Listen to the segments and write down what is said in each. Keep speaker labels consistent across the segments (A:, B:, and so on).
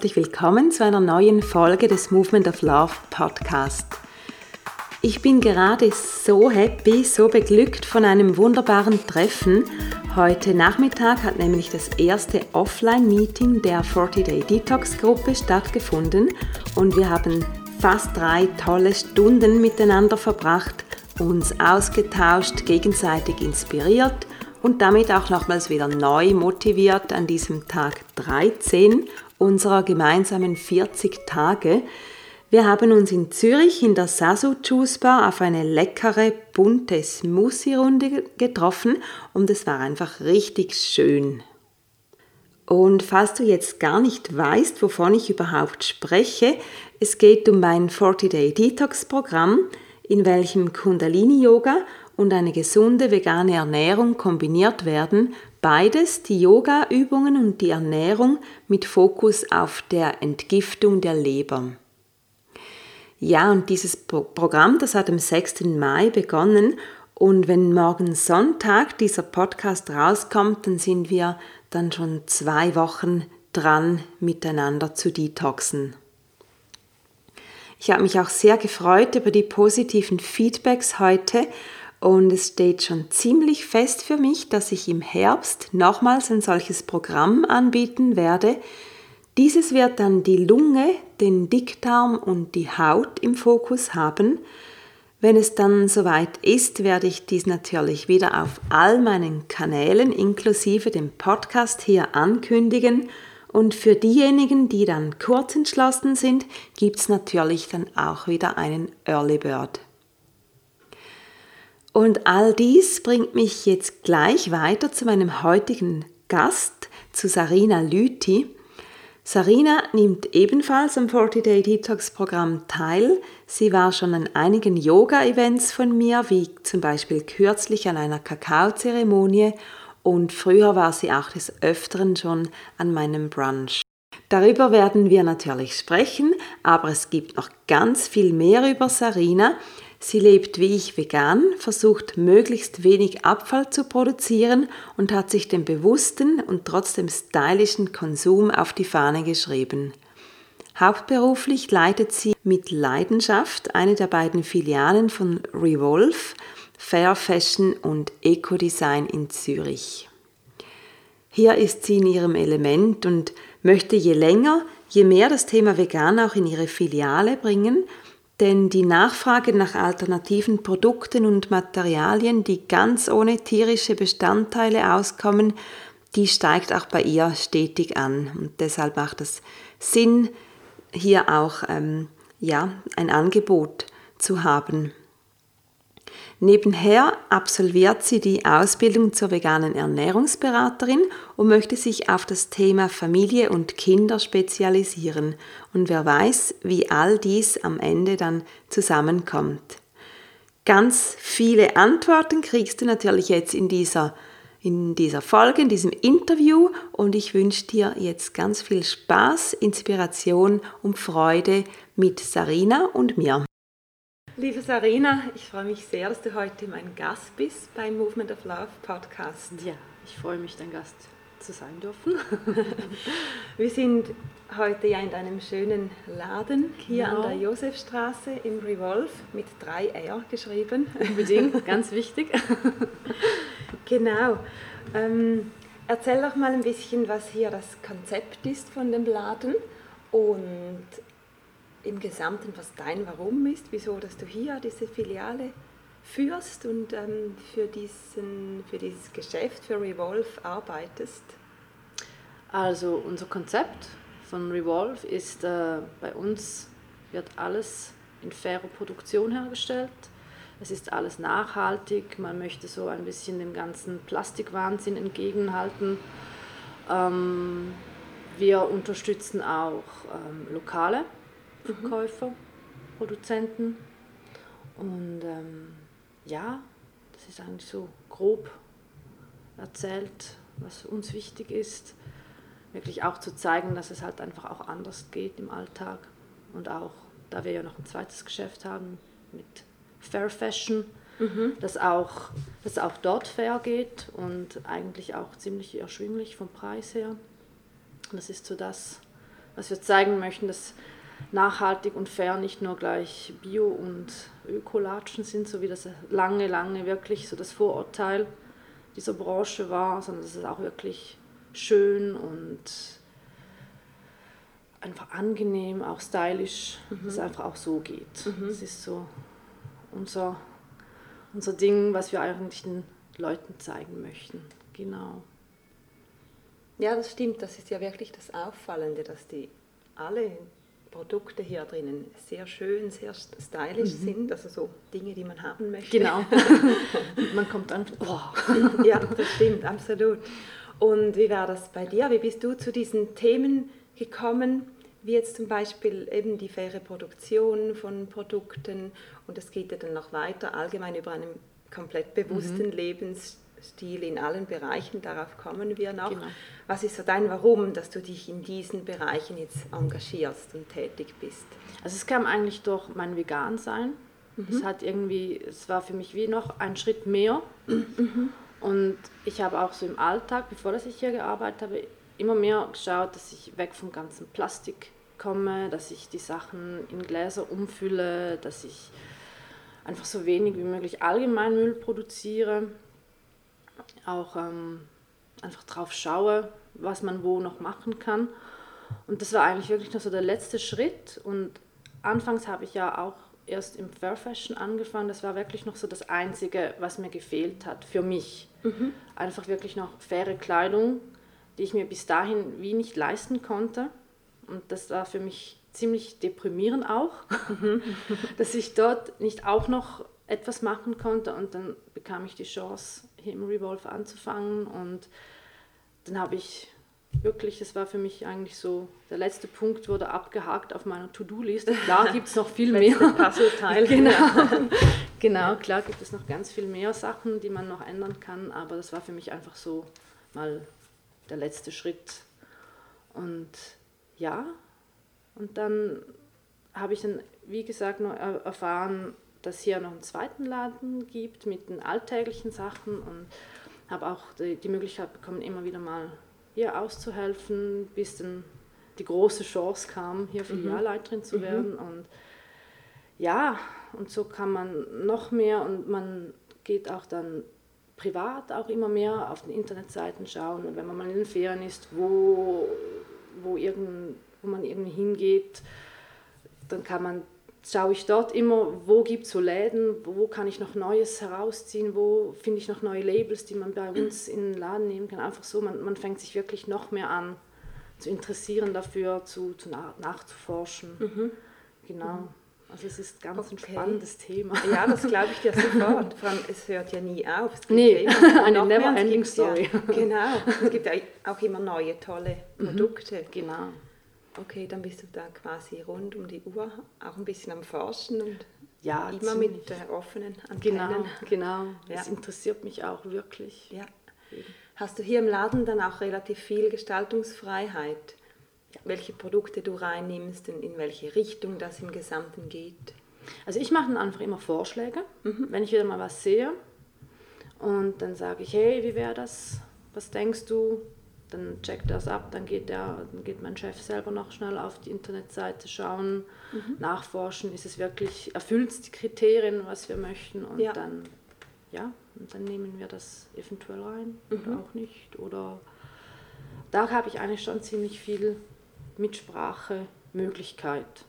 A: herzlich willkommen zu einer neuen Folge des Movement of Love Podcast. Ich bin gerade so happy, so beglückt von einem wunderbaren Treffen. Heute Nachmittag hat nämlich das erste Offline-Meeting der 40-Day Detox-Gruppe stattgefunden und wir haben fast drei tolle Stunden miteinander verbracht, uns ausgetauscht, gegenseitig inspiriert und damit auch nochmals wieder neu motiviert an diesem Tag 13 unserer gemeinsamen 40 Tage. Wir haben uns in Zürich in der Sasu Juice Bar auf eine leckere, bunte Smoothie-Runde getroffen und es war einfach richtig schön. Und falls du jetzt gar nicht weißt, wovon ich überhaupt spreche, es geht um mein 40-Day Detox-Programm, in welchem Kundalini-Yoga und eine gesunde vegane Ernährung kombiniert werden, beides die Yoga-Übungen und die Ernährung mit Fokus auf der Entgiftung der Leber. Ja, und dieses Programm, das hat am 6. Mai begonnen und wenn morgen Sonntag dieser Podcast rauskommt, dann sind wir dann schon zwei Wochen dran, miteinander zu detoxen. Ich habe mich auch sehr gefreut über die positiven Feedbacks heute und es steht schon ziemlich fest für mich, dass ich im Herbst nochmals ein solches Programm anbieten werde. Dieses wird dann die Lunge, den Dickdarm und die Haut im Fokus haben. Wenn es dann soweit ist, werde ich dies natürlich wieder auf all meinen Kanälen inklusive dem Podcast hier ankündigen. Und für diejenigen, die dann kurz entschlossen sind, gibt es natürlich dann auch wieder einen Early Bird. Und all dies bringt mich jetzt gleich weiter zu meinem heutigen Gast, zu Sarina Lüthi. Sarina nimmt ebenfalls am 40-Day Detox Programm teil. Sie war schon an einigen Yoga-Events von mir, wie zum Beispiel kürzlich an einer Kakaozeremonie und früher war sie auch des Öfteren schon an meinem Brunch. Darüber werden wir natürlich sprechen, aber es gibt noch ganz viel mehr über Sarina. Sie lebt wie ich vegan, versucht möglichst wenig Abfall zu produzieren und hat sich den bewussten und trotzdem stylischen Konsum auf die Fahne geschrieben. Hauptberuflich leitet sie mit Leidenschaft eine der beiden Filialen von Revolve, Fair Fashion und Eco Design in Zürich. Hier ist sie in ihrem Element und möchte je länger, je mehr das Thema Vegan auch in ihre Filiale bringen denn die Nachfrage nach alternativen Produkten und Materialien, die ganz ohne tierische Bestandteile auskommen, die steigt auch bei ihr stetig an. Und deshalb macht es Sinn, hier auch ähm, ja, ein Angebot zu haben. Nebenher absolviert sie die Ausbildung zur veganen Ernährungsberaterin und möchte sich auf das Thema Familie und Kinder spezialisieren. Und wer weiß, wie all dies am Ende dann zusammenkommt. Ganz viele Antworten kriegst du natürlich jetzt in dieser, in dieser Folge, in diesem Interview und ich wünsche dir jetzt ganz viel Spaß, Inspiration und Freude mit Sarina und mir. Liebe Sarina, ich freue mich sehr, dass du heute mein Gast bist beim Movement of Love Podcast.
B: Ja, ich freue mich, dein Gast zu sein dürfen.
A: Wir sind heute ja in deinem schönen Laden hier genau. an der Josefstraße im Revolve mit 3R geschrieben.
B: Unbedingt, ganz wichtig.
A: genau. Ähm, erzähl doch mal ein bisschen, was hier das Konzept ist von dem Laden und im Gesamten, was dein Warum ist, wieso, dass du hier diese Filiale führst und ähm, für, diesen, für dieses Geschäft, für Revolve arbeitest?
B: Also unser Konzept von Revolve ist, äh, bei uns wird alles in fairer Produktion hergestellt. Es ist alles nachhaltig. Man möchte so ein bisschen dem ganzen Plastikwahnsinn entgegenhalten. Ähm, wir unterstützen auch ähm, Lokale Verkäufer, mhm. Produzenten. Und ähm, ja, das ist eigentlich so grob erzählt, was uns wichtig ist. Wirklich auch zu zeigen, dass es halt einfach auch anders geht im Alltag. Und auch, da wir ja noch ein zweites Geschäft haben mit Fair Fashion, mhm. dass, auch, dass auch dort fair geht und eigentlich auch ziemlich erschwinglich vom Preis her. Das ist so das, was wir zeigen möchten, dass nachhaltig und fair nicht nur gleich Bio und Ökolatschen sind, so wie das lange, lange wirklich so das Vorurteil dieser Branche war, sondern dass es auch wirklich schön und einfach angenehm, auch stylisch, mhm. dass es einfach auch so geht. Mhm. Das ist so unser, unser Ding, was wir eigentlich den Leuten zeigen möchten. Genau.
A: Ja, das stimmt. Das ist ja wirklich das Auffallende, dass die alle Produkte hier drinnen sehr schön, sehr stylisch mhm. sind, also so Dinge, die man haben möchte.
B: Genau. man kommt an,
A: oh. ja, das stimmt, absolut. Und wie war das bei dir? Wie bist du zu diesen Themen gekommen? Wie jetzt zum Beispiel eben die faire Produktion von Produkten und es geht ja dann noch weiter allgemein über einen komplett bewussten mhm. Lebensstil Stil in allen Bereichen, darauf kommen wir noch. Genau. Was ist so dein Warum, dass du dich in diesen Bereichen jetzt engagierst und tätig bist?
B: Also es kam eigentlich durch mein Vegan-Sein. Mhm. Es hat irgendwie, es war für mich wie noch ein Schritt mehr. Mhm. Und ich habe auch so im Alltag, bevor dass ich hier gearbeitet habe, immer mehr geschaut, dass ich weg vom ganzen Plastik komme, dass ich die Sachen in Gläser umfülle, dass ich einfach so wenig wie möglich Allgemeinmüll produziere auch ähm, einfach drauf schaue, was man wo noch machen kann. Und das war eigentlich wirklich noch so der letzte Schritt. Und anfangs habe ich ja auch erst im Fair Fashion angefangen. Das war wirklich noch so das Einzige, was mir gefehlt hat für mich. Mhm. Einfach wirklich noch faire Kleidung, die ich mir bis dahin wie nicht leisten konnte. Und das war für mich ziemlich deprimierend auch, mhm. dass ich dort nicht auch noch etwas machen konnte. Und dann bekam ich die Chance, im Revolve anzufangen. Und dann habe ich wirklich, das war für mich eigentlich so, der letzte Punkt wurde abgehakt auf meiner To-Do-Liste. Klar gibt es noch viel mehr.
A: Puzzleteil.
B: genau. genau, klar gibt es noch ganz viel mehr Sachen, die man noch ändern kann, aber das war für mich einfach so mal der letzte Schritt. Und ja, und dann habe ich dann, wie gesagt, noch erfahren, dass hier noch einen zweiten Laden gibt mit den alltäglichen Sachen und habe auch die, die, Möglichkeit bekommen, immer wieder mal hier auszuhelfen, bis dann die große Chance kam, hier mhm. Filialleiterin mhm. zu werden. Und ja, und so kann man noch mehr und man geht auch dann privat auch immer mehr auf den Internetseiten schauen. Und wenn man mal in den Ferien ist, wo, wo, irgend, wo man irgendwie hingeht, dann kann man schaue ich dort immer, wo gibt es so Läden, wo kann ich noch Neues herausziehen, wo finde ich noch neue Labels, die man bei uns in den Laden nehmen kann. Einfach so, man, man fängt sich wirklich noch mehr an zu interessieren dafür, zu, zu nachzuforschen. Mhm. Genau. Mhm. Also es ist ganz okay. ein spannendes Thema.
A: Ja, das glaube ich dir sofort. Vor allem, es hört ja nie auf. Es
B: gibt nee, eine never-ending Story.
A: Ja, genau. Es gibt auch immer neue, tolle. Produkte.
B: Mhm. Genau.
A: Okay, dann bist du da quasi rund um die Uhr auch ein bisschen am Forschen und
B: ja,
A: immer ziemlich. mit äh, offenen Antennen. Genau,
B: genau. Ja. Das interessiert mich auch wirklich.
A: Ja. Hast du hier im Laden dann auch relativ viel Gestaltungsfreiheit? Ja. Welche Produkte du reinnimmst und in welche Richtung das im Gesamten geht?
B: Also ich mache dann einfach immer Vorschläge, mhm. wenn ich wieder mal was sehe. Und dann sage ich, hey, wie wäre das? Was denkst du? Dann checkt er es ab, dann geht, der, dann geht mein Chef selber noch schnell auf die Internetseite schauen, mhm. nachforschen, ist es wirklich, erfüllt es die Kriterien, was wir möchten und ja. dann, ja, und dann nehmen wir das eventuell rein mhm. oder auch nicht. Oder da habe ich eigentlich schon ziemlich viel Mitsprache, Möglichkeit.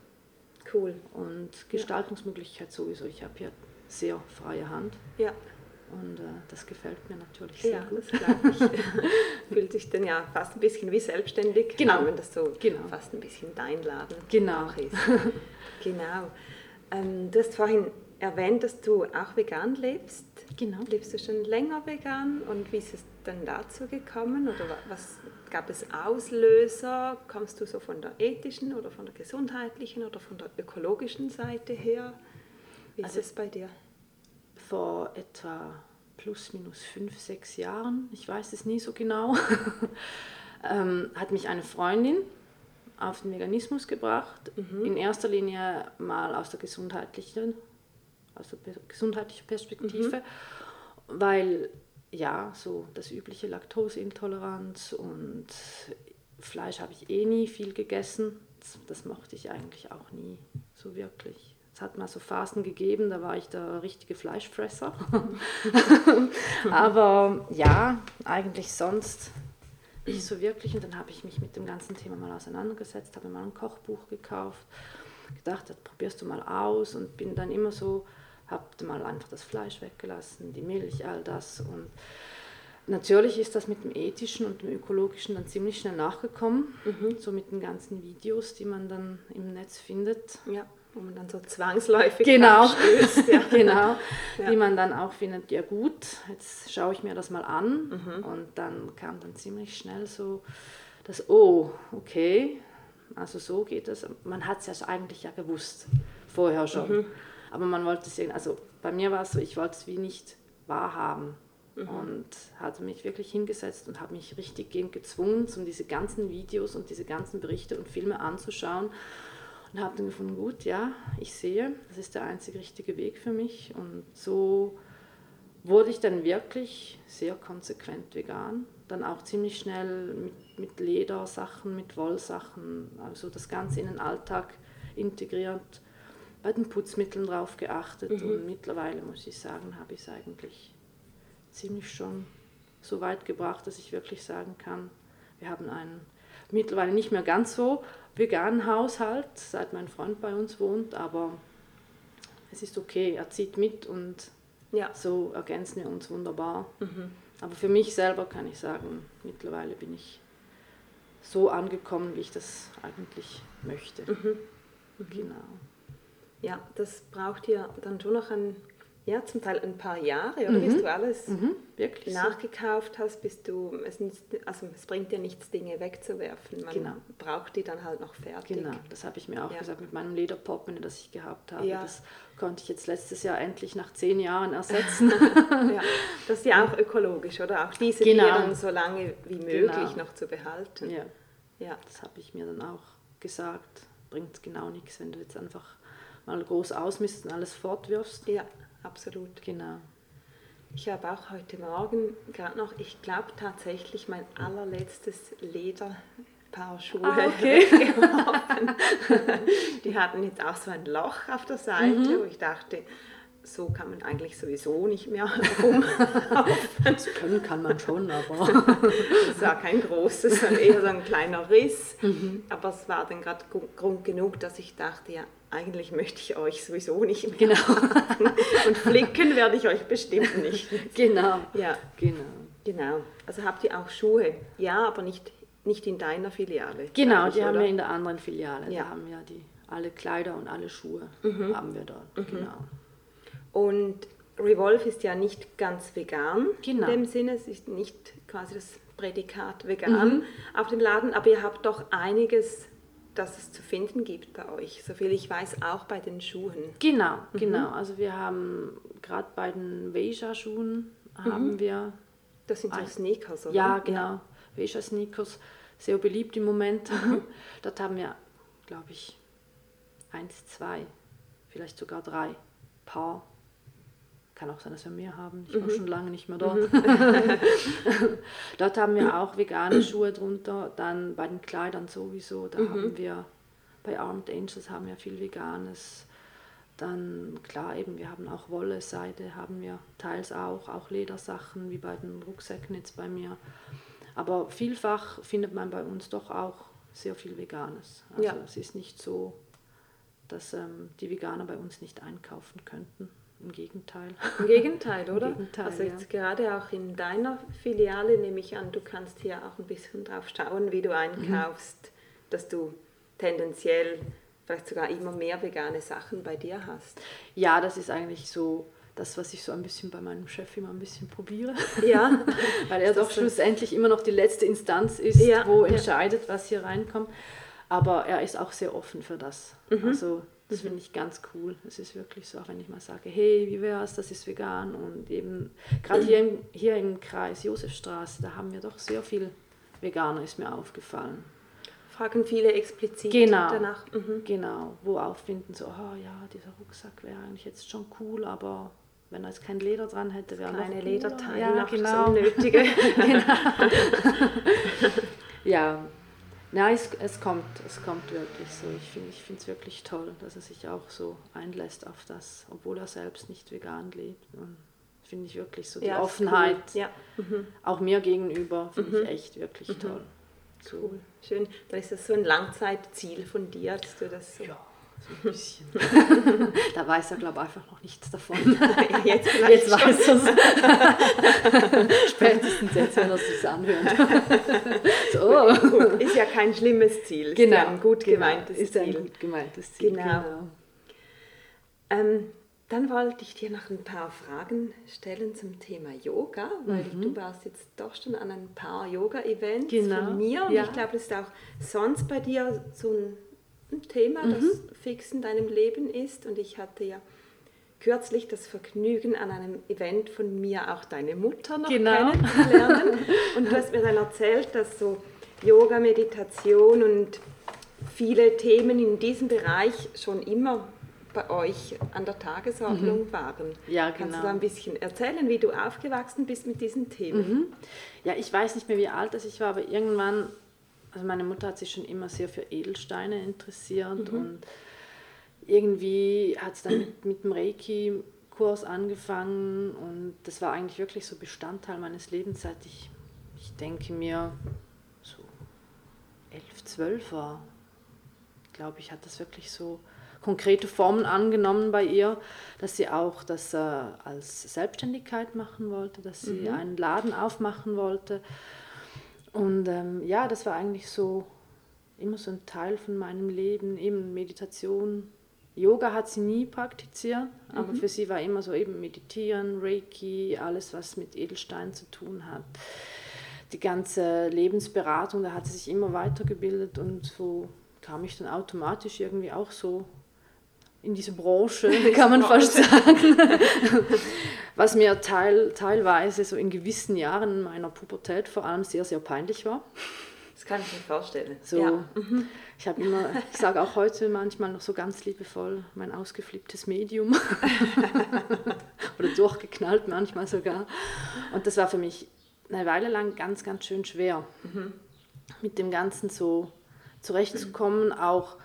A: Cool.
B: Und Gestaltungsmöglichkeit sowieso. Ich habe hier sehr freie Hand.
A: Ja.
B: Und äh, das gefällt mir natürlich sehr
A: ja,
B: gut.
A: Das ich. Fühlt sich dann ja fast ein bisschen wie selbstständig
B: genau.
A: wenn das so
B: genau.
A: fast ein bisschen dein Laden
B: genau.
A: ist. genau. Ähm, du hast vorhin erwähnt, dass du auch vegan lebst.
B: Genau.
A: Lebst du schon länger vegan und wie ist es dann dazu gekommen? Oder was gab es Auslöser? Kommst du so von der ethischen oder von der gesundheitlichen oder von der ökologischen Seite her? Wie also, ist es bei dir?
B: Vor etwa plus minus fünf, sechs Jahren, ich weiß es nie so genau, ähm, hat mich eine Freundin auf den Veganismus gebracht. Mhm. In erster Linie mal aus der gesundheitlichen, aus der gesundheitlichen Perspektive, mhm. weil ja, so das übliche Laktoseintoleranz und Fleisch habe ich eh nie viel gegessen. Das, das mochte ich eigentlich auch nie so wirklich. Es hat mal so Phasen gegeben, da war ich der richtige Fleischfresser. Aber ja, eigentlich sonst nicht so wirklich. Und dann habe ich mich mit dem ganzen Thema mal auseinandergesetzt, habe mal ein Kochbuch gekauft, gedacht, das probierst du mal aus und bin dann immer so, habe mal einfach das Fleisch weggelassen, die Milch, all das. Und natürlich ist das mit dem ethischen und dem ökologischen dann ziemlich schnell nachgekommen, mhm. so mit den ganzen Videos, die man dann im Netz findet.
A: Ja wo man dann so zwangsläufig
B: genau. stößt. Ja. genau, ja. wie man dann auch findet, ja gut, jetzt schaue ich mir das mal an mhm. und dann kam dann ziemlich schnell so das, oh, okay, also so geht es. Man hat es ja eigentlich ja gewusst, vorher schon, mhm. aber man wollte es, also bei mir war es so, ich wollte es wie nicht wahrhaben. Mhm. Und hatte mich wirklich hingesetzt und habe mich richtig gezwungen, um diese ganzen Videos und diese ganzen Berichte und Filme anzuschauen und habe dann gefunden, gut, ja, ich sehe, das ist der einzig richtige Weg für mich. Und so wurde ich dann wirklich sehr konsequent vegan. Dann auch ziemlich schnell mit, mit Ledersachen, mit Wollsachen, also das Ganze in den Alltag integriert, bei den Putzmitteln drauf geachtet. Mhm. Und mittlerweile, muss ich sagen, habe ich es eigentlich ziemlich schon so weit gebracht, dass ich wirklich sagen kann, wir haben einen mittlerweile nicht mehr ganz so veganen Haushalt, seit mein Freund bei uns wohnt, aber es ist okay, er zieht mit und ja. so ergänzen wir uns wunderbar. Mhm. Aber für mich selber kann ich sagen, mittlerweile bin ich so angekommen, wie ich das eigentlich möchte. Mhm.
A: Mhm. Genau. Ja, das braucht ja dann schon noch ein ja, zum Teil ein paar Jahre, oder? Mhm. Bis du alles mhm. Wirklich nachgekauft so. hast, bis du, es, also es bringt dir nichts, Dinge wegzuwerfen. Man genau. braucht die dann halt noch fertig.
B: Genau, das habe ich mir auch ja. gesagt mit meinem Lederportemonnaie, das ich gehabt habe. Ja. Das konnte ich jetzt letztes Jahr endlich nach zehn Jahren ersetzen.
A: ja. Das ist ja auch ökologisch, oder? Auch diese genau. Viren so lange wie möglich genau. noch zu behalten.
B: Ja, ja. das habe ich mir dann auch gesagt. Bringt genau nichts, wenn du jetzt einfach mal groß ausmisst und alles fortwirfst.
A: Ja absolut.
B: Genau.
A: Ich habe auch heute Morgen gerade noch, ich glaube tatsächlich mein allerletztes Lederpaar Schuhe ah, okay. Die hatten jetzt auch so ein Loch auf der Seite, mhm. wo ich dachte, so kann man eigentlich sowieso nicht mehr rumlaufen.
B: Das können kann man schon, aber.
A: Es war kein großes, sondern eher so ein kleiner Riss. Mhm. Aber es war dann gerade Grund genug, dass ich dachte, ja, eigentlich möchte ich euch sowieso nicht mehr.
B: Genau.
A: Und flicken werde ich euch bestimmt nicht.
B: Genau.
A: Ja.
B: Genau.
A: Genau. Also habt ihr auch Schuhe? Ja, aber nicht, nicht in deiner Filiale.
B: Genau, die oder? haben wir in der anderen Filiale. Ja. Da haben wir die alle Kleider und alle Schuhe mhm. haben wir dort. Mhm. Genau.
A: Und Revolve ist ja nicht ganz vegan genau. in dem Sinne. Es ist nicht quasi das Prädikat vegan mhm. auf dem Laden, aber ihr habt doch einiges dass es zu finden gibt bei euch. Soviel ich weiß, auch bei den Schuhen.
B: Genau, mhm. genau. Also wir haben gerade bei den Veja-Schuhen haben mhm. wir.
A: Das sind so Sneakers, oder?
B: Ja, genau. Ja. Veja-Sneakers, sehr beliebt im Moment. Mhm. Dort haben wir, glaube ich, eins, zwei, vielleicht sogar drei Paar kann auch sein, dass wir mehr haben. Ich war mhm. schon lange nicht mehr dort. Mhm. dort haben wir auch vegane Schuhe drunter. Dann bei den Kleidern sowieso. Da mhm. haben wir bei Armed Angels haben wir viel Veganes. Dann klar eben, wir haben auch Wolle, Seide haben wir teils auch, auch Ledersachen wie bei den Rucksäcken jetzt bei mir. Aber vielfach findet man bei uns doch auch sehr viel Veganes. Also ja. es ist nicht so, dass ähm, die Veganer bei uns nicht einkaufen könnten. Im Gegenteil.
A: Im Gegenteil, oder?
B: Im Gegenteil,
A: also jetzt ja. gerade auch in deiner Filiale nehme ich an, du kannst hier auch ein bisschen drauf schauen, wie du einkaufst, mhm. dass du tendenziell vielleicht sogar immer mehr vegane Sachen bei dir hast.
B: Ja, das ist eigentlich so das, was ich so ein bisschen bei meinem Chef immer ein bisschen probiere.
A: Ja.
B: Weil er doch schlussendlich immer noch die letzte Instanz ist, ja, wo entscheidet, was hier reinkommt. Aber er ist auch sehr offen für das. Mhm. Also das finde ich ganz cool. Es ist wirklich so, auch wenn ich mal sage, hey, wie wär's, das ist vegan. Und eben, gerade hier, im, hier im Kreis Josefstraße, da haben wir doch sehr viel Veganer, ist mir aufgefallen.
A: Fragen viele explizit
B: genau,
A: danach.
B: Mhm. Genau, wo auffinden, so, oh ja, dieser Rucksack wäre eigentlich jetzt schon cool, aber wenn er jetzt kein Leder dran hätte, wäre
A: noch Keine Lederteile,
B: ja, genau. das Unnötige. genau. ja, Nein, es, es kommt, es kommt wirklich so. Ich finde ich es wirklich toll, dass er sich auch so einlässt auf das, obwohl er selbst nicht vegan lebt. Finde ich wirklich so die ja, Offenheit, cool. ja. mhm. auch mir gegenüber, finde mhm. ich echt wirklich mhm. toll.
A: Cool, schön. Dann ist das so ein Langzeitziel von dir, dass du das
B: so ja so ein bisschen. da weiß er, glaube ich, einfach noch nichts davon.
A: Jetzt, jetzt weiß er
B: es. Spätestens jetzt, wenn er es sich anhört.
A: So. Ist ja kein schlimmes Ziel.
B: Genau. Ist
A: ja ein gut gemeintes
B: genau. Ziel. Ist ein gut gemeintes Ziel.
A: Genau. genau. Ähm, dann wollte ich dir noch ein paar Fragen stellen zum Thema Yoga, weil mhm. du warst jetzt doch schon an ein paar Yoga-Events genau. von mir und ja. ich glaube, das ist auch sonst bei dir so ein ein Thema, mhm. das fix in deinem Leben ist. Und ich hatte ja kürzlich das Vergnügen, an einem Event von mir auch deine Mutter noch genau. kennenzulernen. Und du hast mir dann erzählt, dass so Yoga, Meditation und viele Themen in diesem Bereich schon immer bei euch an der Tagesordnung mhm. waren. Ja, genau. Kannst du da ein bisschen erzählen, wie du aufgewachsen bist mit diesen Themen? Mhm.
B: Ja, ich weiß nicht mehr, wie alt ich war, aber irgendwann also meine Mutter hat sich schon immer sehr für Edelsteine interessiert mhm. und irgendwie hat es dann mit, mit dem Reiki-Kurs angefangen und das war eigentlich wirklich so Bestandteil meines Lebens, seit ich, ich denke mir, so elf, zwölf war. Glaube ich, hat das wirklich so konkrete Formen angenommen bei ihr, dass sie auch das äh, als Selbstständigkeit machen wollte, dass sie mhm. einen Laden aufmachen wollte. Und ähm, ja, das war eigentlich so immer so ein Teil von meinem Leben, eben Meditation. Yoga hat sie nie praktiziert, aber mhm. für sie war immer so eben Meditieren, Reiki, alles, was mit Edelsteinen zu tun hat. Die ganze Lebensberatung, da hat sie sich immer weitergebildet und so kam ich dann automatisch irgendwie auch so in diese Branche, kann man fast sagen. Was mir teil, teilweise so in gewissen Jahren meiner Pubertät vor allem sehr, sehr peinlich war.
A: Das kann ich mir vorstellen.
B: So, ja. Mhm. Ich habe immer, ich sage auch heute manchmal noch so ganz liebevoll, mein ausgeflipptes Medium. Oder durchgeknallt manchmal sogar. Und das war für mich eine Weile lang ganz, ganz schön schwer, mhm. mit dem Ganzen so zurechtzukommen, auch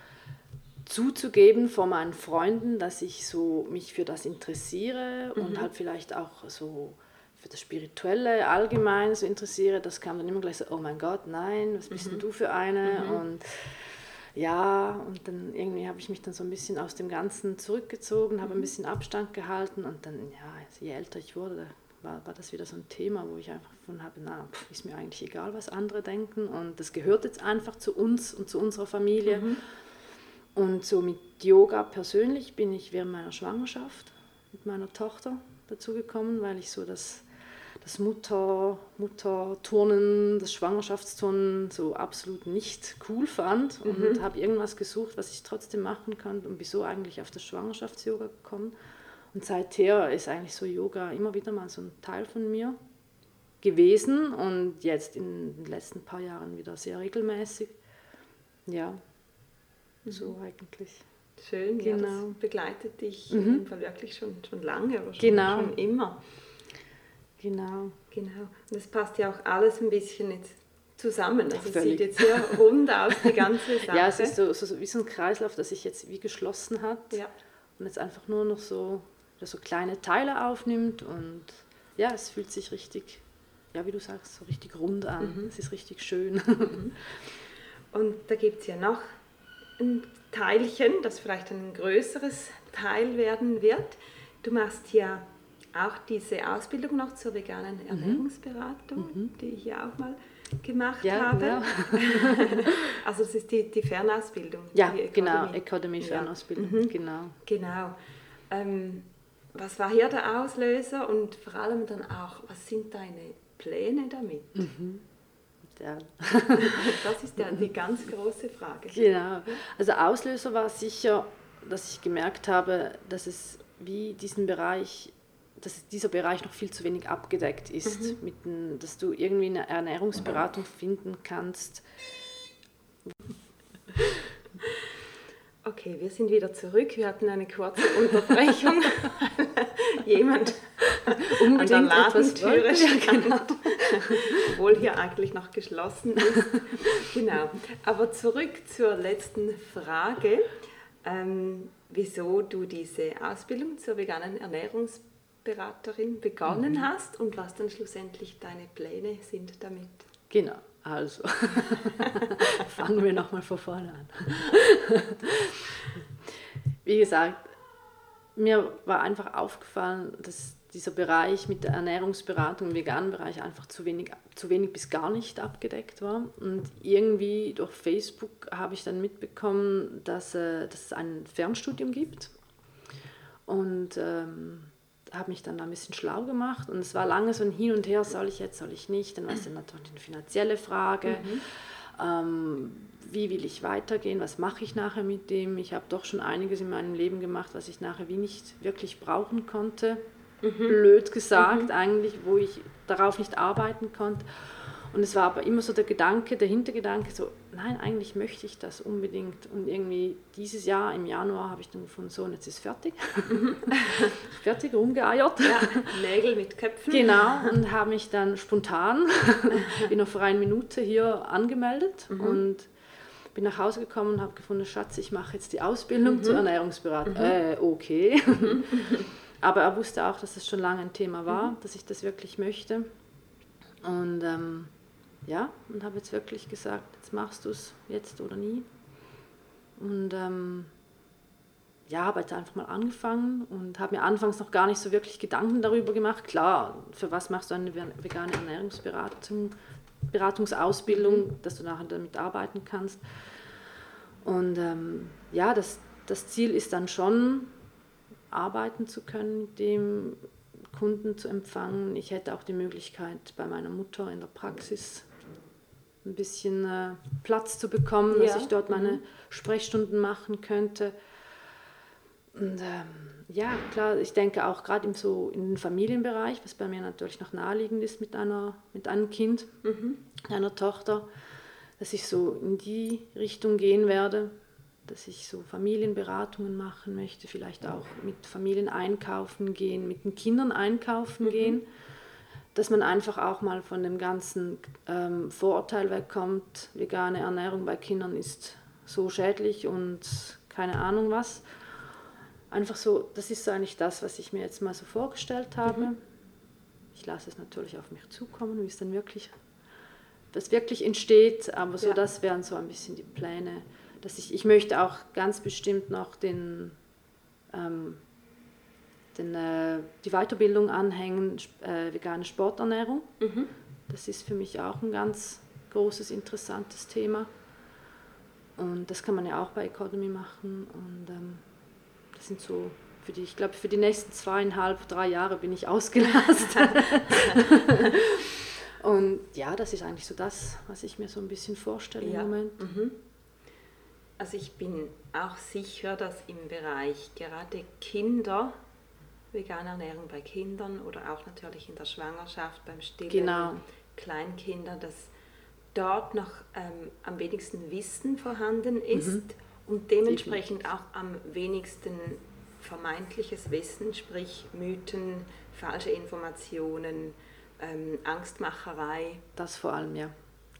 B: zuzugeben vor meinen Freunden, dass ich so mich für das interessiere mhm. und halt vielleicht auch so für das Spirituelle allgemein so interessiere, das kam dann immer gleich so, oh mein Gott, nein, was bist mhm. denn du für eine? Mhm. Und ja, und dann irgendwie habe ich mich dann so ein bisschen aus dem Ganzen zurückgezogen, habe ein mhm. bisschen Abstand gehalten und dann, ja, je älter ich wurde, war, war das wieder so ein Thema, wo ich einfach von habe, na, ist mir eigentlich egal, was andere denken und das gehört jetzt einfach zu uns und zu unserer Familie. Mhm. Und so mit Yoga persönlich bin ich während meiner Schwangerschaft mit meiner Tochter dazugekommen, weil ich so das, das Mutter, Mutterturnen, das Schwangerschaftsturnen so absolut nicht cool fand und mhm. habe irgendwas gesucht, was ich trotzdem machen kann und wieso eigentlich auf das Schwangerschafts-Yoga gekommen. Und seither ist eigentlich so Yoga immer wieder mal so ein Teil von mir gewesen und jetzt in den letzten paar Jahren wieder sehr regelmäßig. Ja, so eigentlich.
A: Schön, genau. Ja, das begleitet dich mhm. wirklich schon, schon lange, aber schon,
B: genau.
A: schon immer.
B: Genau.
A: Genau. Und das passt ja auch alles ein bisschen jetzt zusammen. Also es sieht jetzt sehr rund aus, die ganze Sache.
B: Ja, es ist so, so, wie so ein Kreislauf, der sich jetzt wie geschlossen hat ja. und jetzt einfach nur noch so, so kleine Teile aufnimmt und ja, es fühlt sich richtig, ja, wie du sagst, so richtig rund an. Mhm. Es ist richtig schön. Mhm.
A: Und da gibt es ja noch ein Teilchen, das vielleicht ein größeres Teil werden wird. Du machst ja auch diese Ausbildung noch zur veganen mhm. Ernährungsberatung, mhm. die ich ja auch mal gemacht ja, habe. Genau. also es ist die, die Fernausbildung.
B: Ja, die genau, Academy Fernausbildung, ja. mhm. genau.
A: Genau. Ähm, was war hier der Auslöser und vor allem dann auch, was sind deine Pläne damit? Mhm. Ja. das ist ja die ganz große Frage.
B: Genau. Also Auslöser war sicher, dass ich gemerkt habe, dass es wie diesen Bereich, dass dieser Bereich noch viel zu wenig abgedeckt ist, mhm. ein, dass du irgendwie eine Ernährungsberatung finden kannst.
A: Okay, wir sind wieder zurück. Wir hatten eine kurze Unterbrechung. Jemand
B: an der Ladentüre
A: ja, genau. obwohl hier eigentlich noch geschlossen ist. genau. Aber zurück zur letzten Frage, ähm, wieso du diese Ausbildung zur veganen Ernährungsberaterin begonnen mhm. hast und was dann schlussendlich deine Pläne sind damit.
B: Genau. Also, fangen wir nochmal von vorne an. Wie gesagt, mir war einfach aufgefallen, dass dieser Bereich mit der Ernährungsberatung im veganen Bereich einfach zu wenig, zu wenig bis gar nicht abgedeckt war. Und irgendwie durch Facebook habe ich dann mitbekommen, dass, äh, dass es ein Fernstudium gibt. Und ähm, habe mich dann ein bisschen schlau gemacht. Und es war lange so ein Hin und Her, soll ich jetzt, soll ich nicht. Dann war es dann natürlich eine finanzielle Frage. Mhm. Ähm, wie will ich weitergehen, was mache ich nachher mit dem. Ich habe doch schon einiges in meinem Leben gemacht, was ich nachher wie nicht wirklich brauchen konnte. Mhm. Blöd gesagt mhm. eigentlich, wo ich darauf nicht arbeiten konnte. Und es war aber immer so der Gedanke, der Hintergedanke, so, nein, eigentlich möchte ich das unbedingt. Und irgendwie dieses Jahr, im Januar, habe ich dann gefunden, so, und jetzt ist fertig. Mhm. fertig, rumgeeiert. Ja,
A: Nägel mit Köpfen.
B: Genau, und habe mich dann spontan in einer freien Minute hier angemeldet mhm. und bin nach Hause gekommen und habe gefunden, Schatz, ich mache jetzt die Ausbildung mhm. zur Ernährungsberatung. Mhm. Äh, okay. Aber er wusste auch, dass es schon lange ein Thema war, mhm. dass ich das wirklich möchte. Und ähm, ja, und habe jetzt wirklich gesagt, jetzt machst du es, jetzt oder nie. Und ähm, ja, habe jetzt einfach mal angefangen und habe mir anfangs noch gar nicht so wirklich Gedanken darüber gemacht. Klar, für was machst du eine vegane Ernährungsberatung, Beratungsausbildung, dass du nachher damit arbeiten kannst. Und ähm, ja, das, das Ziel ist dann schon, arbeiten zu können mit dem Kunden zu empfangen. Ich hätte auch die Möglichkeit, bei meiner Mutter in der Praxis ein bisschen äh, Platz zu bekommen, ja. dass ich dort meine mhm. Sprechstunden machen könnte. Und ähm, ja, klar, ich denke auch gerade so in den Familienbereich, was bei mir natürlich noch naheliegend ist mit, einer, mit einem Kind, mhm. einer Tochter, dass ich so in die Richtung gehen werde, dass ich so Familienberatungen machen möchte, vielleicht auch mit Familien einkaufen gehen, mit den Kindern einkaufen mhm. gehen dass man einfach auch mal von dem ganzen ähm, Vorurteil wegkommt, vegane Ernährung bei Kindern ist so schädlich und keine Ahnung was. Einfach so, das ist so eigentlich das, was ich mir jetzt mal so vorgestellt habe. Mhm. Ich lasse es natürlich auf mich zukommen, wie es dann wirklich, das wirklich entsteht, aber so ja. das wären so ein bisschen die Pläne, dass ich, ich möchte auch ganz bestimmt noch den ähm, den, äh, die Weiterbildung anhängen, äh, vegane Sporternährung. Mhm. Das ist für mich auch ein ganz großes, interessantes Thema. Und das kann man ja auch bei Academy machen. Und ähm, das sind so, für die, ich glaube, für die nächsten zweieinhalb, drei Jahre bin ich ausgelastet. Und ja, das ist eigentlich so das, was ich mir so ein bisschen vorstelle ja. im Moment. Mhm.
A: Also ich bin auch sicher, dass im Bereich gerade Kinder vegane Ernährung bei Kindern oder auch natürlich in der Schwangerschaft, beim Stillen, genau. Kleinkindern, dass dort noch ähm, am wenigsten Wissen vorhanden ist mhm. und dementsprechend auch am wenigsten vermeintliches Wissen, sprich Mythen, falsche Informationen, ähm, Angstmacherei.
B: Das vor allem, ja.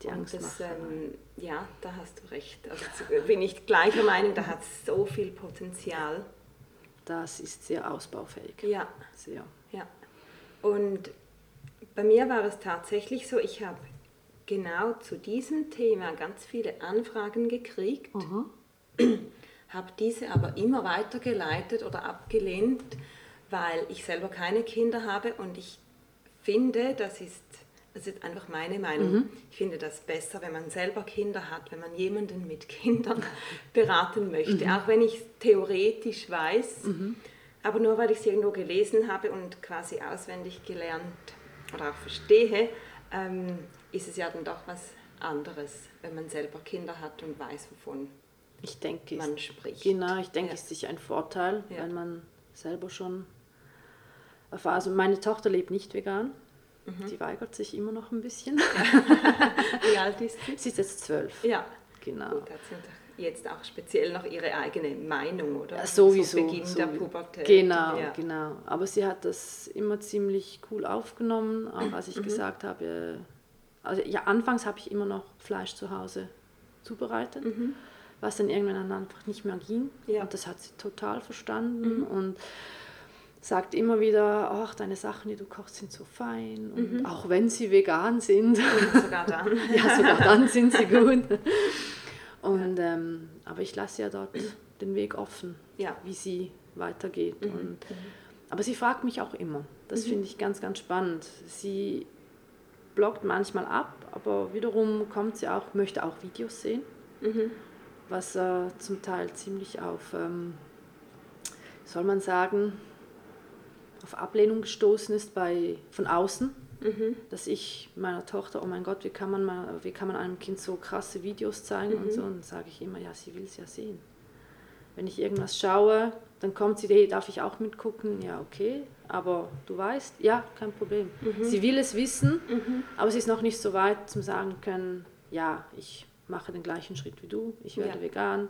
A: Die Angstmacherei. Das, ähm, ja, da hast du recht. Also bin ich gleicher Meinung, da hat es so viel Potenzial
B: das ist sehr ausbaufähig.
A: Ja. Sehr. Ja. Und bei mir war es tatsächlich so, ich habe genau zu diesem Thema ganz viele Anfragen gekriegt, mhm. habe diese aber immer weitergeleitet oder abgelehnt, weil ich selber keine Kinder habe und ich finde, das ist das ist einfach meine Meinung. Mhm. Ich finde das besser, wenn man selber Kinder hat, wenn man jemanden mit Kindern beraten möchte. Mhm. Auch wenn ich theoretisch weiß, mhm. aber nur weil ich es irgendwo gelesen habe und quasi auswendig gelernt oder auch verstehe, ähm, ist es ja dann doch was anderes, wenn man selber Kinder hat und weiß, wovon
B: ich denke,
A: man spricht.
B: Genau, ich denke, ja. es ist sicher ein Vorteil, ja. wenn man selber schon erfahrt. Also meine Tochter lebt nicht vegan. Mhm. Die weigert sich immer noch ein bisschen.
A: Wie alt ist sie?
B: Sie ist jetzt zwölf.
A: Ja.
B: Genau. Gut,
A: hat sie jetzt auch speziell noch ihre eigene Meinung, oder?
B: Sowieso.
A: Zu Beginn
B: so,
A: der Pubertät.
B: Genau,
A: ja.
B: genau. Aber sie hat das immer ziemlich cool aufgenommen, auch als ich mhm. gesagt habe, also ja, anfangs habe ich immer noch Fleisch zu Hause zubereitet, mhm. was dann irgendwann einfach nicht mehr ging. Ja. Und das hat sie total verstanden. Mhm. Und sagt immer wieder, ach, deine Sachen, die du kochst, sind so fein. Und mhm. auch wenn sie vegan sind.
A: Und sogar dann.
B: ja, sogar dann sind sie gut. Und, ähm, aber ich lasse ja dort den Weg offen, ja. wie sie weitergeht. Mhm. Und, aber sie fragt mich auch immer. Das mhm. finde ich ganz, ganz spannend. Sie bloggt manchmal ab, aber wiederum kommt sie auch, möchte auch Videos sehen, mhm. was äh, zum Teil ziemlich auf, ähm, soll man sagen, auf Ablehnung gestoßen ist bei, von außen. Mhm. Dass ich meiner Tochter, oh mein Gott, wie kann man, mal, wie kann man einem Kind so krasse Videos zeigen mhm. und so. Und sage ich immer, ja, sie will es ja sehen. Wenn ich irgendwas schaue, dann kommt sie, hey, darf ich auch mitgucken? Ja, okay, aber du weißt, ja, kein Problem. Mhm. Sie will es wissen, mhm. aber sie ist noch nicht so weit zum sagen können, ja, ich mache den gleichen Schritt wie du, ich werde ja. vegan.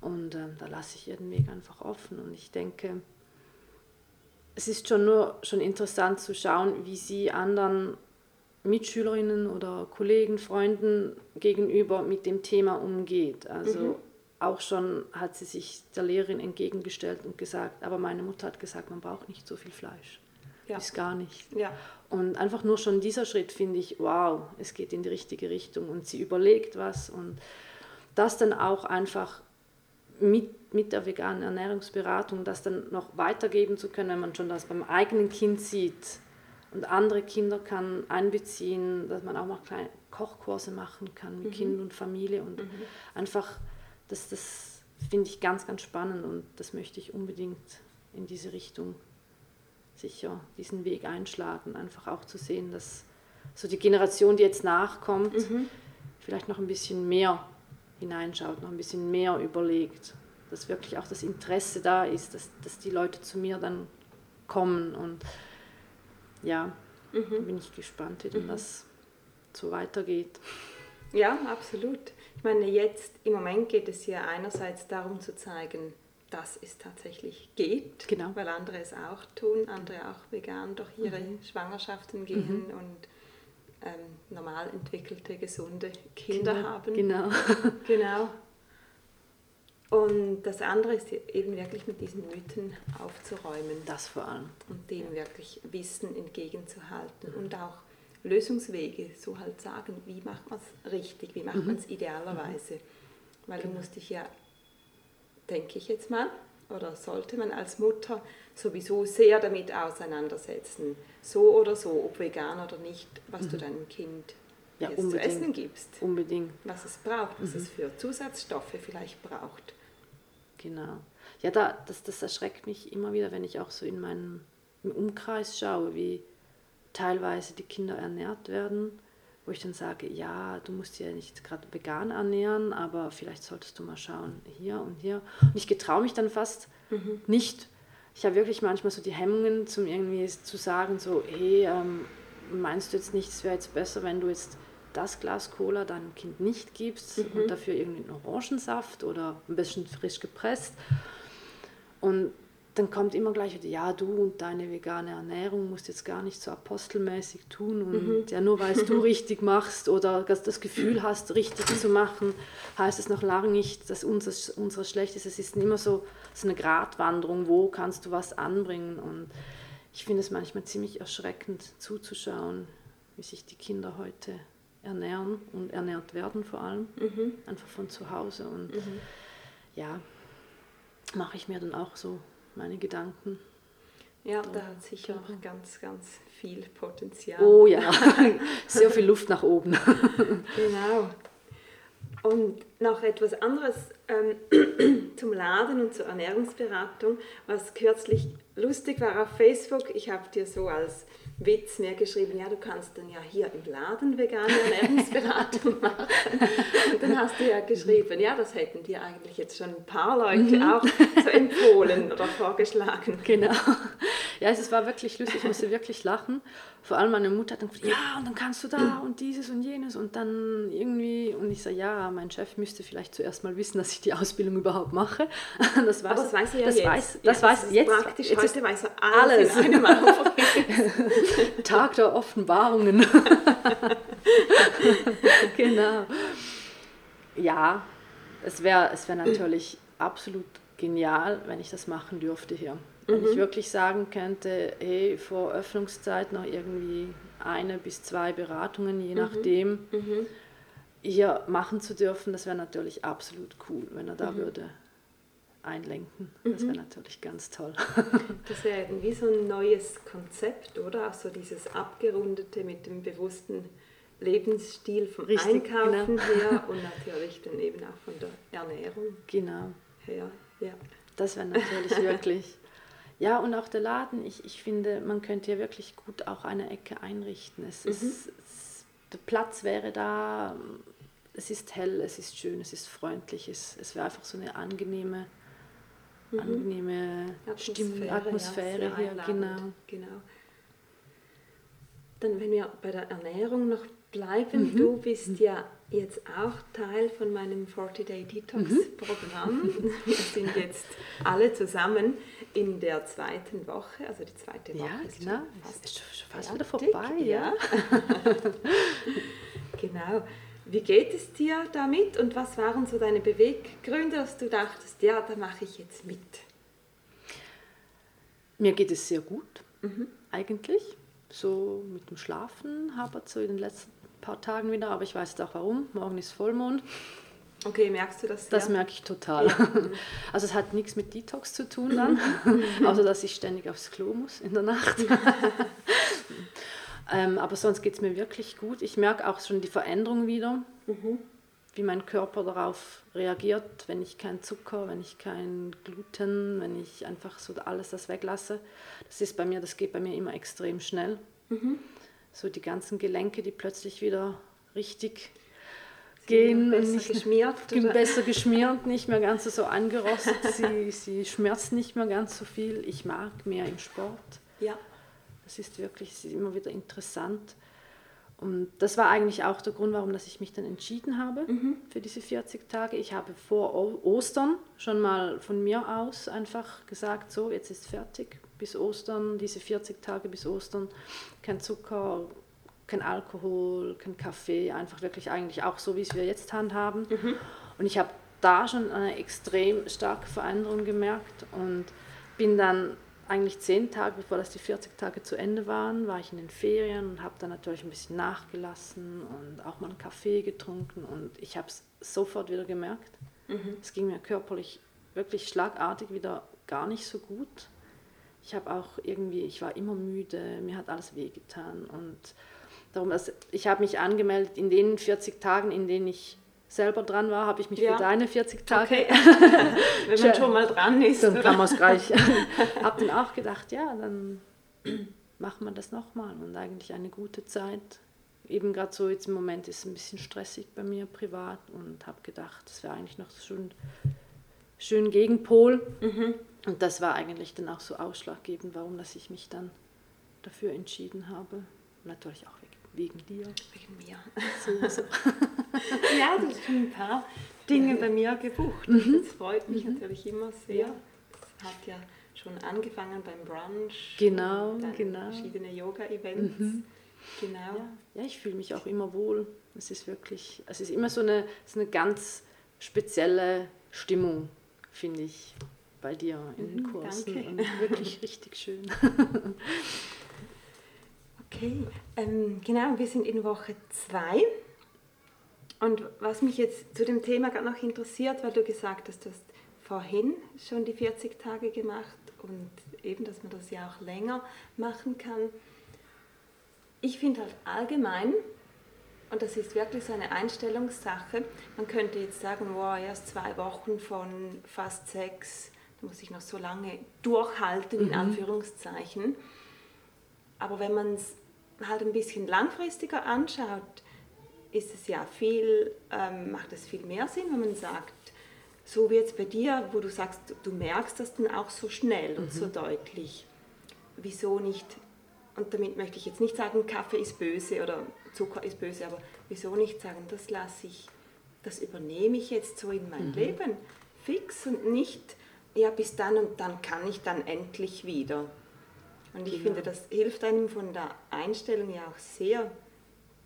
B: Und ähm, da lasse ich ihr den Weg einfach offen. Und ich denke, es ist schon nur schon interessant zu schauen, wie sie anderen Mitschülerinnen oder Kollegen, Freunden gegenüber mit dem Thema umgeht. Also mhm. auch schon hat sie sich der Lehrerin entgegengestellt und gesagt, aber meine Mutter hat gesagt, man braucht nicht so viel Fleisch. Ja. Ist gar nicht.
A: Ja.
B: Und einfach nur schon dieser Schritt finde ich, wow, es geht in die richtige Richtung und sie überlegt was und das dann auch einfach mit, mit der veganen Ernährungsberatung das dann noch weitergeben zu können, wenn man schon das beim eigenen Kind sieht und andere Kinder kann einbeziehen, dass man auch mal kleine Kochkurse machen kann mit mhm. Kind und Familie und mhm. einfach, das, das finde ich ganz, ganz spannend und das möchte ich unbedingt in diese Richtung sicher diesen Weg einschlagen, einfach auch zu sehen, dass so die Generation, die jetzt nachkommt, mhm. vielleicht noch ein bisschen mehr hineinschaut, noch ein bisschen mehr überlegt, dass wirklich auch das Interesse da ist, dass, dass die Leute zu mir dann kommen und ja, mhm. bin ich gespannt, wie denn mhm. das so weitergeht.
A: Ja, absolut. Ich meine, jetzt im Moment geht es ja einerseits darum zu zeigen, dass es tatsächlich geht,
B: genau.
A: weil andere es auch tun, andere auch vegan durch ihre mhm. Schwangerschaften gehen mhm. und ähm, normal entwickelte, gesunde Kinder, Kinder haben.
B: Genau.
A: genau. Und das andere ist eben wirklich mit diesen Mythen aufzuräumen.
B: Das vor allem.
A: Und dem wirklich Wissen entgegenzuhalten und auch Lösungswege, so halt sagen, wie macht man es richtig, wie macht mhm. man es idealerweise. Mhm. Weil genau. du musst dich ja, denke ich jetzt mal, oder sollte man als Mutter sowieso sehr damit auseinandersetzen, so oder so, ob vegan oder nicht, was mhm. du deinem Kind ja, jetzt zu essen gibst.
B: Unbedingt.
A: Was es braucht, was mhm. es für Zusatzstoffe vielleicht braucht.
B: Genau. Ja, da, das, das erschreckt mich immer wieder, wenn ich auch so in meinem Umkreis schaue, wie teilweise die Kinder ernährt werden, wo ich dann sage, ja, du musst ja nicht gerade vegan ernähren, aber vielleicht solltest du mal schauen, hier und hier. Und ich getraue mich dann fast mhm. nicht. Ich habe wirklich manchmal so die Hemmungen, zum irgendwie zu sagen, so, hey, ähm, meinst du jetzt nicht, es wäre jetzt besser, wenn du jetzt das Glas Cola deinem Kind nicht gibst mhm. und dafür irgendwie einen Orangensaft oder ein bisschen frisch gepresst. Und dann kommt immer gleich wieder, ja, du und deine vegane Ernährung musst jetzt gar nicht so apostelmäßig tun und mhm. ja, nur weil du richtig machst oder das Gefühl hast, richtig zu machen, heißt es noch lange nicht, dass unser, unser schlecht ist. Es ist immer so, so eine Gratwanderung, wo kannst du was anbringen und ich finde es manchmal ziemlich erschreckend zuzuschauen, wie sich die Kinder heute ernähren und ernährt werden vor allem, mhm. einfach von zu Hause. Und mhm. ja, mache ich mir dann auch so meine Gedanken.
A: Ja, da hat sicher auch ganz, ganz viel Potenzial.
B: Oh ja, sehr viel Luft nach oben.
A: genau. Und noch etwas anderes ähm, zum Laden und zur Ernährungsberatung, was kürzlich lustig war auf Facebook. Ich habe dir so als Witz mir geschrieben, ja, du kannst dann ja hier im Laden vegane Ernährungsberatung machen. Und dann hast du ja geschrieben, ja, das hätten dir eigentlich jetzt schon ein paar Leute mhm. auch so empfohlen oder vorgeschlagen.
B: Genau. Ja, es war wirklich lustig, ich musste wirklich lachen. Vor allem meine Mutter hat dann gesagt, ja, und dann kannst du da und dieses und jenes und dann irgendwie, und ich sage, ja, mein Chef müsste vielleicht zuerst mal wissen, dass ich die Ausbildung überhaupt mache.
A: Das weiß, Aber das weiß er ja
B: das
A: jetzt.
B: Weiß, das ja, weiß
A: das
B: jetzt.
A: Praktisch jetzt heute weiß er alles, alles. in einem
B: Tag der Offenbarungen. genau. Ja, es wäre es wär natürlich absolut genial, wenn ich das machen dürfte hier. Wenn mhm. ich wirklich sagen könnte, hey, vor Öffnungszeit noch irgendwie eine bis zwei Beratungen, je mhm. nachdem, mhm. hier machen zu dürfen, das wäre natürlich absolut cool, wenn er da mhm. würde einlenken. Das wäre mhm. natürlich ganz toll.
A: das wäre irgendwie so ein neues Konzept, oder? Auch so dieses Abgerundete mit dem bewussten Lebensstil vom Richtig, Einkaufen genau. her und natürlich dann eben auch von der Ernährung
B: genau.
A: her. Ja.
B: Das wäre natürlich wirklich. Ja, und auch der Laden, ich, ich finde, man könnte ja wirklich gut auch eine Ecke einrichten. Es mhm. ist, es, der Platz wäre da, es ist hell, es ist schön, es ist freundlich, es, es wäre einfach so eine angenehme, mhm. angenehme Atmosphäre, Stimmung, Atmosphäre ja, hier. Genau.
A: genau. Dann, wenn wir bei der Ernährung noch bleiben, mhm. du bist ja jetzt auch Teil von meinem 40-Day-Detox-Programm. Mhm. Wir sind jetzt alle zusammen in der zweiten Woche, also die zweite Woche
B: ja,
A: ist
B: genau.
A: schon fast,
B: ist schon fast wieder vorbei.
A: Ja. genau. Wie geht es dir damit und was waren so deine Beweggründe, dass du dachtest, ja, da mache ich jetzt mit?
B: Mir geht es sehr gut, mhm. eigentlich. So mit dem Schlafen habe ich so in den letzten paar Tagen wieder, aber ich weiß jetzt auch warum. Morgen ist Vollmond.
A: Okay, merkst du das?
B: Das ja? merke ich total. Ja. Also es hat nichts mit Detox zu tun dann, außer dass ich ständig aufs Klo muss in der Nacht. ähm, aber sonst geht es mir wirklich gut. Ich merke auch schon die Veränderung wieder, mhm. wie mein Körper darauf reagiert, wenn ich keinen Zucker, wenn ich kein Gluten, wenn ich einfach so alles das weglasse. Das ist bei mir, das geht bei mir immer extrem schnell. Mhm so die ganzen Gelenke, die plötzlich wieder richtig sie gehen.
A: Besser nicht, geschmiert. Oder?
B: Besser geschmiert, nicht mehr ganz so angerostet. sie, sie schmerzt nicht mehr ganz so viel. Ich mag mehr im Sport.
A: Ja.
B: Das ist wirklich das ist immer wieder interessant. Und das war eigentlich auch der Grund, warum dass ich mich dann entschieden habe mhm. für diese 40 Tage. Ich habe vor Ostern schon mal von mir aus einfach gesagt, so, jetzt ist fertig, bis Ostern, diese 40 Tage bis Ostern, kein Zucker, kein Alkohol, kein Kaffee, einfach wirklich eigentlich auch so, wie es wir jetzt handhaben. Mhm. Und ich habe da schon eine extrem starke Veränderung gemerkt und bin dann eigentlich zehn Tage, bevor das die 40 Tage zu Ende waren, war ich in den Ferien und habe dann natürlich ein bisschen nachgelassen und auch mal einen Kaffee getrunken und ich habe es sofort wieder gemerkt. Mhm. Es ging mir körperlich wirklich schlagartig wieder gar nicht so gut ich habe auch irgendwie, ich war immer müde, mir hat alles wehgetan und darum, also ich habe mich angemeldet in den 40 Tagen, in denen ich selber dran war, habe ich mich ja. für deine 40 Tage.
A: Okay. Wenn man schon mal dran ist.
B: Dann kann man es gleich. habe dann auch gedacht, ja, dann machen wir das nochmal und eigentlich eine gute Zeit. Eben gerade so jetzt im Moment ist es ein bisschen stressig bei mir privat und habe gedacht, das wäre eigentlich noch so ein schön Gegenpol. Mhm. Und das war eigentlich dann auch so ausschlaggebend, warum dass ich mich dann dafür entschieden habe. Natürlich auch wegen, dir.
A: Wegen mir. So, so. ja, du hast ein paar Dinge bei mir gebucht. Mhm. Das freut mich mhm. natürlich immer sehr. Das hat ja schon angefangen beim Brunch.
B: Genau, genau.
A: Verschiedene Yoga-Events. Mhm. Genau.
B: Ja, ja ich fühle mich auch immer wohl. Es ist wirklich, es ist immer so eine, so eine ganz spezielle Stimmung, finde ich bei dir in den mhm, Kursen Danke. und wirklich richtig schön.
A: okay, ähm, genau, wir sind in Woche 2. Und was mich jetzt zu dem Thema gerade noch interessiert, weil du gesagt hast, du hast vorhin schon die 40 Tage gemacht und eben, dass man das ja auch länger machen kann. Ich finde halt allgemein, und das ist wirklich so eine Einstellungssache, man könnte jetzt sagen, wow, erst zwei Wochen von fast sechs da muss ich noch so lange durchhalten, in mhm. Anführungszeichen. Aber wenn man es halt ein bisschen langfristiger anschaut, ist es ja viel, ähm, macht es viel mehr Sinn, wenn man sagt, so wie jetzt bei dir, wo du sagst, du merkst das dann auch so schnell und so mhm. deutlich. wieso nicht, und damit möchte ich jetzt nicht sagen, Kaffee ist böse oder Zucker ist böse, aber wieso nicht sagen, das lasse ich, das übernehme ich jetzt so in mein mhm. Leben fix und nicht, ja, bis dann und dann kann ich dann endlich wieder. Und ich genau. finde, das hilft einem von der Einstellung ja auch sehr,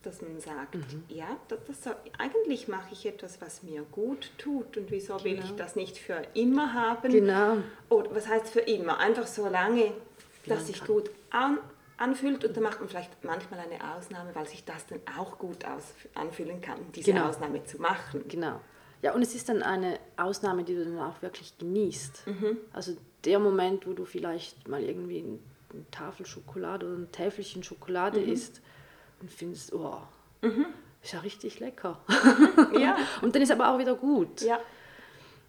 A: dass man sagt, mhm. ja, das, das, eigentlich mache ich etwas, was mir gut tut und wieso genau. will ich genau. das nicht für immer haben?
B: Genau.
A: Oder was heißt für immer? Einfach so lange, dass sich gut an, anfühlt und dann macht man vielleicht manchmal eine Ausnahme, weil sich das dann auch gut aus, anfühlen kann, diese genau. Ausnahme zu machen.
B: Genau. Ja, und es ist dann eine Ausnahme, die du dann auch wirklich genießt. Mhm. Also der Moment, wo du vielleicht mal irgendwie eine Tafel Schokolade oder ein Täfelchen Schokolade mhm. isst und findest, oh, mhm. ist ja richtig lecker. Ja. und dann ist aber auch wieder gut.
A: Ja.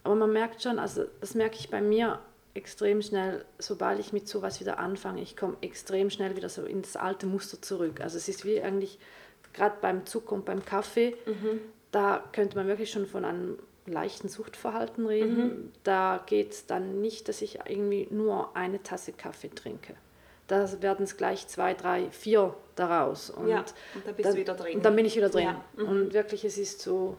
B: Aber man merkt schon, also das merke ich bei mir extrem schnell, sobald ich mit sowas wieder anfange, ich komme extrem schnell wieder so ins alte Muster zurück. Also es ist wie eigentlich, gerade beim Zucker und beim Kaffee, mhm. Da könnte man wirklich schon von einem leichten Suchtverhalten reden. Mhm. Da geht es dann nicht, dass ich irgendwie nur eine Tasse Kaffee trinke. Da werden es gleich zwei, drei, vier daraus.
A: Und, ja, und dann bist da, du wieder drin.
B: Und dann bin ich wieder drin. Ja. Mhm. Und wirklich, es ist so,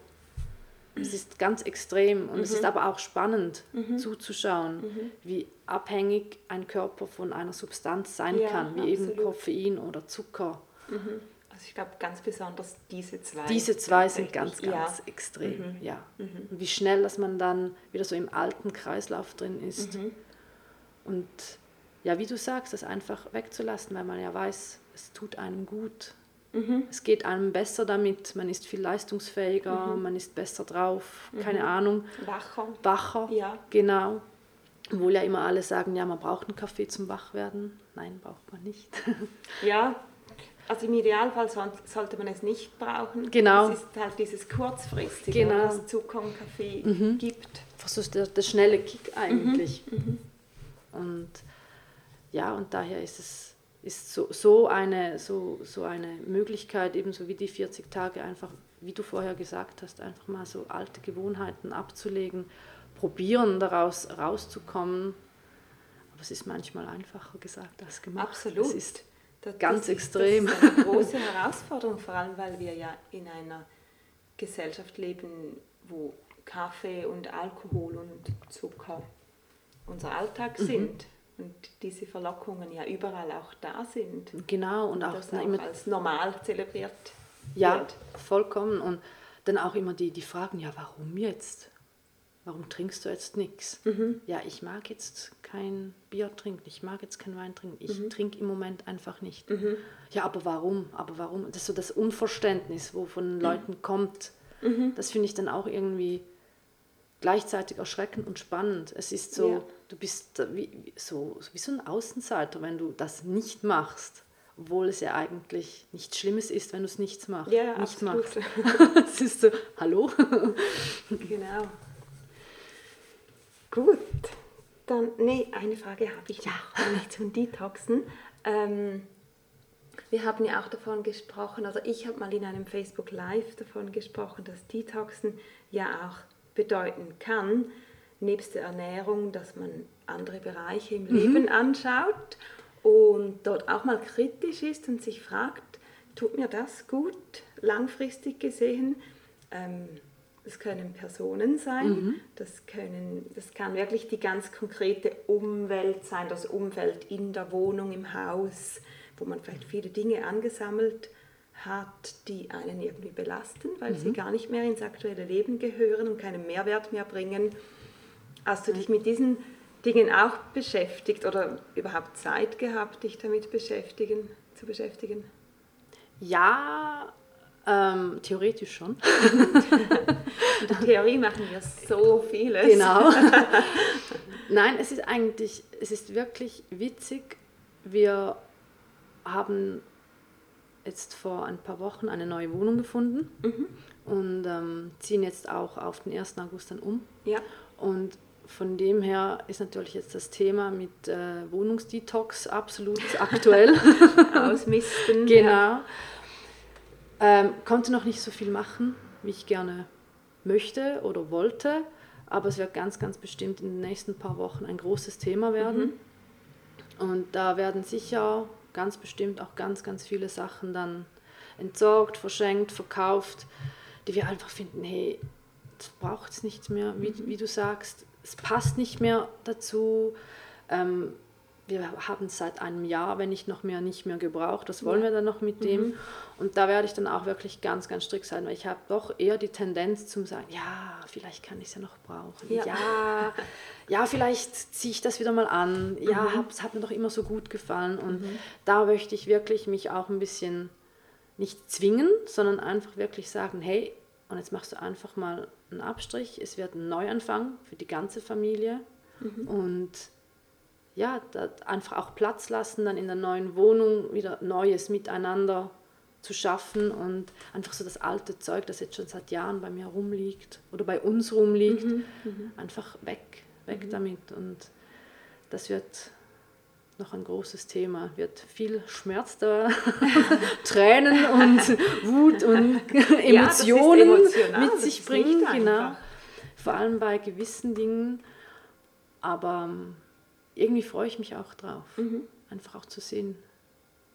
B: es ist ganz extrem und mhm. es ist aber auch spannend mhm. zuzuschauen, mhm. wie abhängig ein Körper von einer Substanz sein ja, kann, wie absolut. eben Koffein oder Zucker.
A: Mhm. Also ich glaube ganz besonders diese zwei.
B: Diese zwei sind ganz, ganz ja. extrem, mhm. ja. Mhm. Und wie schnell, dass man dann wieder so im alten Kreislauf drin ist. Und ja, wie du sagst, das einfach wegzulassen, weil man ja weiß, es tut einem gut. Mhm. Es geht einem besser damit, man ist viel leistungsfähiger, mhm. man ist besser drauf, keine mhm. Ahnung.
A: Wacher.
B: Wacher,
A: ja.
B: genau. Obwohl ja immer alle sagen, ja, man braucht einen Kaffee zum Wachwerden. Nein, braucht man nicht.
A: ja, also im Idealfall sollte man es nicht brauchen.
B: Genau.
A: Es ist halt dieses kurzfristige,
B: genau.
A: was Zucker und Kaffee mhm. gibt.
B: Versuchst so der, der schnelle Kick eigentlich. Mhm. mhm. Und ja, und daher ist es ist so, so, eine, so, so eine Möglichkeit, ebenso wie die 40 Tage, einfach, wie du vorher gesagt hast, einfach mal so alte Gewohnheiten abzulegen, probieren, daraus rauszukommen. Aber es ist manchmal einfacher gesagt als gemacht.
A: Absolut.
B: Es ist das, ganz
A: das
B: extrem.
A: das ist eine große Herausforderung, vor allem weil wir ja in einer Gesellschaft leben, wo Kaffee und Alkohol und Zucker unser Alltag mhm. sind und diese Verlockungen ja überall auch da sind.
B: Genau, und, auch,
A: das auch als normal zelebriert
B: ja, wird. vollkommen. Und dann auch immer die, die Fragen, ja, warum jetzt? Warum trinkst du jetzt nichts? Mhm. Ja, ich mag jetzt kein Bier trinken, ich mag jetzt kein Wein trinken, ich mhm. trinke im Moment einfach nicht. Mhm. Ja, aber warum? Aber warum? Das ist so das Unverständnis, wo von mhm. Leuten kommt. Mhm. Das finde ich dann auch irgendwie gleichzeitig erschreckend und spannend. Es ist so, ja. du bist wie, so, wie so ein Außenseiter, wenn du das nicht machst, obwohl es ja eigentlich nichts Schlimmes ist, wenn du es nichts machst.
A: Ja,
B: nicht
A: machst.
B: es ist so, hallo?
A: genau. Gut, dann, nee, eine Frage habe ich
B: ja.
A: noch zum Detoxen. Ähm, wir haben ja auch davon gesprochen, also ich habe mal in einem Facebook Live davon gesprochen, dass Detoxen ja auch bedeuten kann, nebst der Ernährung, dass man andere Bereiche im mhm. Leben anschaut und dort auch mal kritisch ist und sich fragt, tut mir das gut, langfristig gesehen? Ähm, das können Personen sein, mhm. das, können, das kann wirklich die ganz konkrete Umwelt sein, das Umfeld in der Wohnung, im Haus, wo man vielleicht viele Dinge angesammelt hat die einen irgendwie belasten, weil mhm. sie gar nicht mehr ins aktuelle Leben gehören und keinen Mehrwert mehr bringen. Hast du dich mit diesen Dingen auch beschäftigt oder überhaupt Zeit gehabt, dich damit beschäftigen, zu beschäftigen?
B: Ja, ähm, theoretisch schon.
A: In der Theorie machen wir so vieles.
B: Genau. Nein, es ist eigentlich, es ist wirklich witzig. Wir haben jetzt vor ein paar Wochen eine neue Wohnung gefunden mhm. und ähm, ziehen jetzt auch auf den 1. August dann um.
A: Ja.
B: Und von dem her ist natürlich jetzt das Thema mit äh, Wohnungsdetox absolut aktuell.
A: Ausmisten.
B: genau. Ja. Ähm, konnte noch nicht so viel machen, wie ich gerne möchte oder wollte, aber es wird ganz, ganz bestimmt in den nächsten paar Wochen ein großes Thema werden. Mhm. Und da werden sicher ganz bestimmt auch ganz, ganz viele Sachen dann entsorgt, verschenkt, verkauft, die wir einfach finden, hey, das braucht es nicht mehr, wie, mhm. wie du sagst, es passt nicht mehr dazu. Ähm, wir haben es seit einem Jahr, wenn nicht noch mehr, nicht mehr gebraucht. Das wollen ja. wir dann noch mit dem. Mhm. Und da werde ich dann auch wirklich ganz, ganz strikt sein, weil ich habe doch eher die Tendenz zum sagen, ja, vielleicht kann ich es ja noch brauchen. Ja. ja, ja, vielleicht ziehe ich das wieder mal an. Ja, mhm. es hat mir doch immer so gut gefallen. Und mhm. da möchte ich wirklich mich auch ein bisschen nicht zwingen, sondern einfach wirklich sagen, hey, und jetzt machst du einfach mal einen Abstrich. Es wird ein Neuanfang für die ganze Familie. Mhm. Und ja, einfach auch Platz lassen, dann in der neuen Wohnung wieder Neues miteinander zu schaffen und einfach so das alte Zeug, das jetzt schon seit Jahren bei mir rumliegt oder bei uns rumliegt, mhm, mhm. einfach weg, weg mhm. damit. Und das wird noch ein großes Thema, wird viel Schmerz da, Tränen und Wut und Emotionen ja, mit sich bringen, genau. Vor allem bei gewissen Dingen. Aber ähm, irgendwie freue ich mich auch drauf, mhm. einfach auch zu sehen,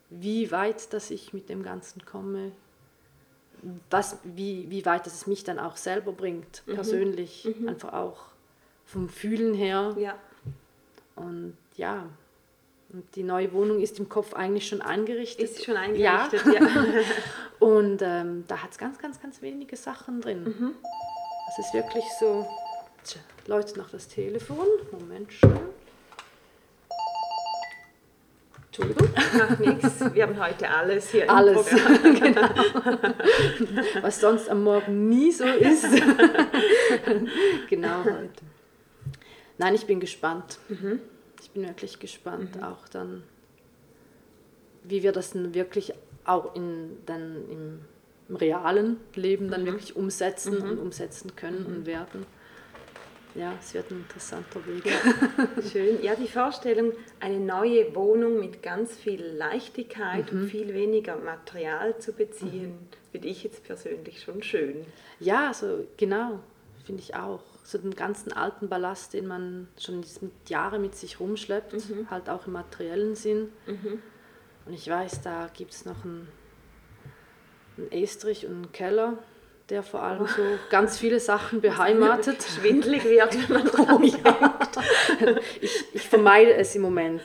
B: wie weit dass ich mit dem Ganzen komme, was, wie, wie weit dass es mich dann auch selber bringt, mhm. persönlich, mhm. einfach auch vom Fühlen her. Ja. Und ja, und die neue Wohnung ist im Kopf eigentlich schon eingerichtet.
A: Ist schon eingerichtet, ja. ja.
B: und ähm, da hat es ganz, ganz, ganz wenige Sachen drin. Mhm. Es ist wirklich so, läutet noch das Telefon. Moment schon.
A: Entschuldigung. Macht nichts. Wir haben heute alles hier
B: alles. im Programm. genau. Was sonst am Morgen nie so ist. genau heute. Nein, ich bin gespannt. Mhm. Ich bin wirklich gespannt, mhm. auch dann, wie wir das dann wirklich auch in, dann im, im realen Leben dann mhm. wirklich umsetzen und mhm. umsetzen können und mhm. werden ja, es wird ein interessanter Weg.
A: Ja, schön. Ja, die Vorstellung, eine neue Wohnung mit ganz viel Leichtigkeit mhm. und viel weniger Material zu beziehen, mhm. finde ich jetzt persönlich schon schön.
B: Ja, so genau, finde ich auch. So den ganzen alten Ballast, den man schon Jahre mit sich rumschleppt, mhm. halt auch im materiellen Sinn. Mhm. Und ich weiß, da gibt es noch einen, einen Estrich und einen Keller der vor allem so ganz viele Sachen beheimatet.
A: Schwindlig wird, wenn man oh, ja.
B: ich, ich vermeide es im Moment,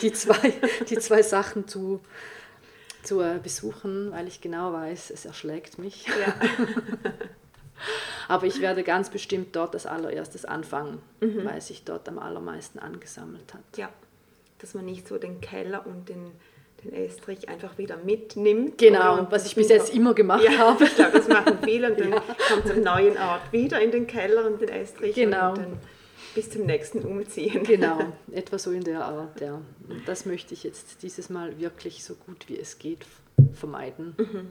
B: die zwei, die zwei Sachen zu, zu besuchen, weil ich genau weiß, es erschlägt mich. Ja. Aber ich werde ganz bestimmt dort als allererstes anfangen, mhm. weil sich dort am allermeisten angesammelt hat.
A: Ja, dass man nicht so den Keller und den den Estrich einfach wieder mitnimmt.
B: Genau, was ich bis jetzt immer gemacht ja, habe.
A: Ich glaube, das machen viele und dann ja. kommt am neuen Ort wieder in den Keller und den Estrich.
B: Genau.
A: Und dann bis zum nächsten Umziehen.
B: Genau, etwa so in der Art, ja. Und das möchte ich jetzt dieses Mal wirklich so gut wie es geht vermeiden. Mhm.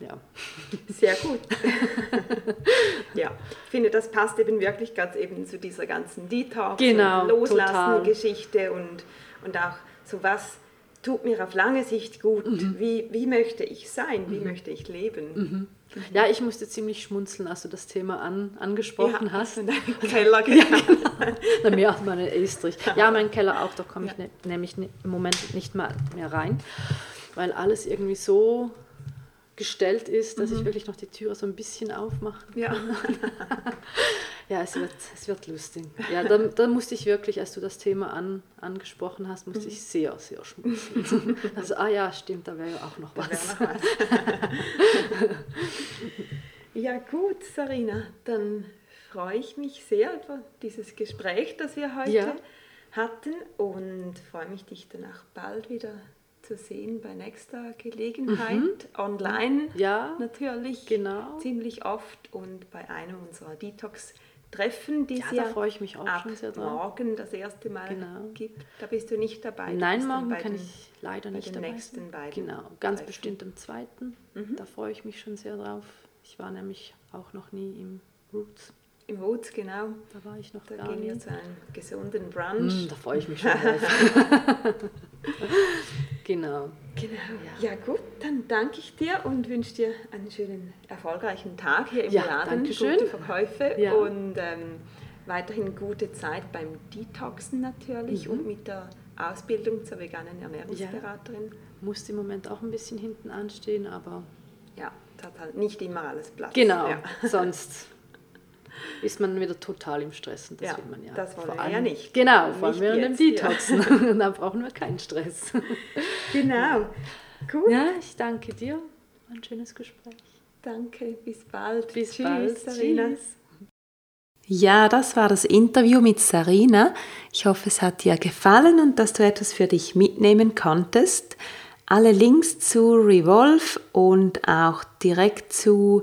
B: Ja.
A: Sehr gut. ja, ich finde, das passt eben wirklich ganz eben zu dieser ganzen Detox-
B: genau,
A: und Loslassen-Geschichte und, und auch so was tut mir auf lange Sicht gut. Mhm. Wie, wie möchte ich sein? Wie mhm. möchte ich leben?
B: Mhm. Ja, ich musste ziemlich schmunzeln, als du das Thema an, angesprochen ja, hast.
A: In deinem Keller, genau. ja,
B: genau. mehr als meine Estrich. Ja, mein Keller auch, da komme ich ne, nämlich ne, im Moment nicht mal mehr rein, weil alles irgendwie so gestellt ist, dass mhm. ich wirklich noch die Türe so ein bisschen aufmache.
A: Ja,
B: ja es, wird, es wird lustig. Ja, da, da musste ich wirklich, als du das Thema an, angesprochen hast, musste mhm. ich sehr, sehr schmunzeln. Also, ah ja, stimmt, da wäre ja auch noch was. Noch was.
A: ja gut, Sarina, dann freue ich mich sehr über dieses Gespräch, das wir heute ja. hatten und freue mich, dich danach bald wieder zu sehen bei nächster Gelegenheit. Mhm. Online
B: ja,
A: natürlich.
B: Genau.
A: Ziemlich oft und bei einem unserer Detox-Treffen, die es ja
B: freue ich mich auch ab schon sehr drauf.
A: morgen das erste Mal genau. gibt. Da bist du nicht dabei. Du
B: Nein, morgen kann den, ich leider nicht
A: den
B: dabei
A: nächsten sein.
B: Beiden genau, ganz Treffen. bestimmt am zweiten. Mhm. Da freue ich mich schon sehr drauf. Ich war nämlich auch noch nie im Roots.
A: Im Woods, genau.
B: Da war ich noch
A: da
B: gar
A: gehen wir zu einem gesunden Brunch.
B: Mm, da freue ich mich schon drauf. genau.
A: Genau. Ja. ja. gut, dann danke ich dir und wünsche dir einen schönen, erfolgreichen Tag hier im
B: ja,
A: Laden.
B: Dankeschön.
A: Gute Verkäufe
B: ja.
A: und ähm, weiterhin gute Zeit beim Detoxen natürlich mhm. und mit der Ausbildung zur veganen Ernährungsberaterin. Ja,
B: musste im Moment auch ein bisschen hinten anstehen, aber...
A: Ja, es hat halt nicht immer alles Platz.
B: Genau, sonst ist man wieder total im Stress und
A: das ja, will man ja. Das wollen wir ja nicht.
B: Genau, vor allem während dem Detoxen. Ja. und dann brauchen wir keinen Stress.
A: Genau.
B: Cool. Ja, ich danke dir. Ein schönes Gespräch.
A: Danke, bis bald.
B: Bis Tschüss, bald.
A: Sarina.
B: Tschüss.
A: Ja, das war das Interview mit Sarina. Ich hoffe, es hat dir gefallen und dass du etwas für dich mitnehmen konntest. Alle Links zu Revolve und auch direkt zu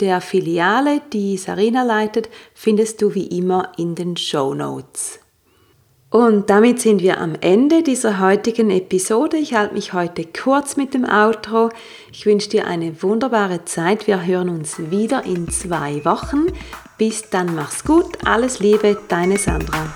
A: der Filiale, die Sarina leitet, findest du wie immer in den Show Notes. Und damit sind wir am Ende dieser heutigen Episode. Ich halte mich heute kurz mit dem Outro. Ich wünsche dir eine wunderbare Zeit. Wir hören uns wieder in zwei Wochen. Bis dann, mach's gut. Alles Liebe, deine Sandra.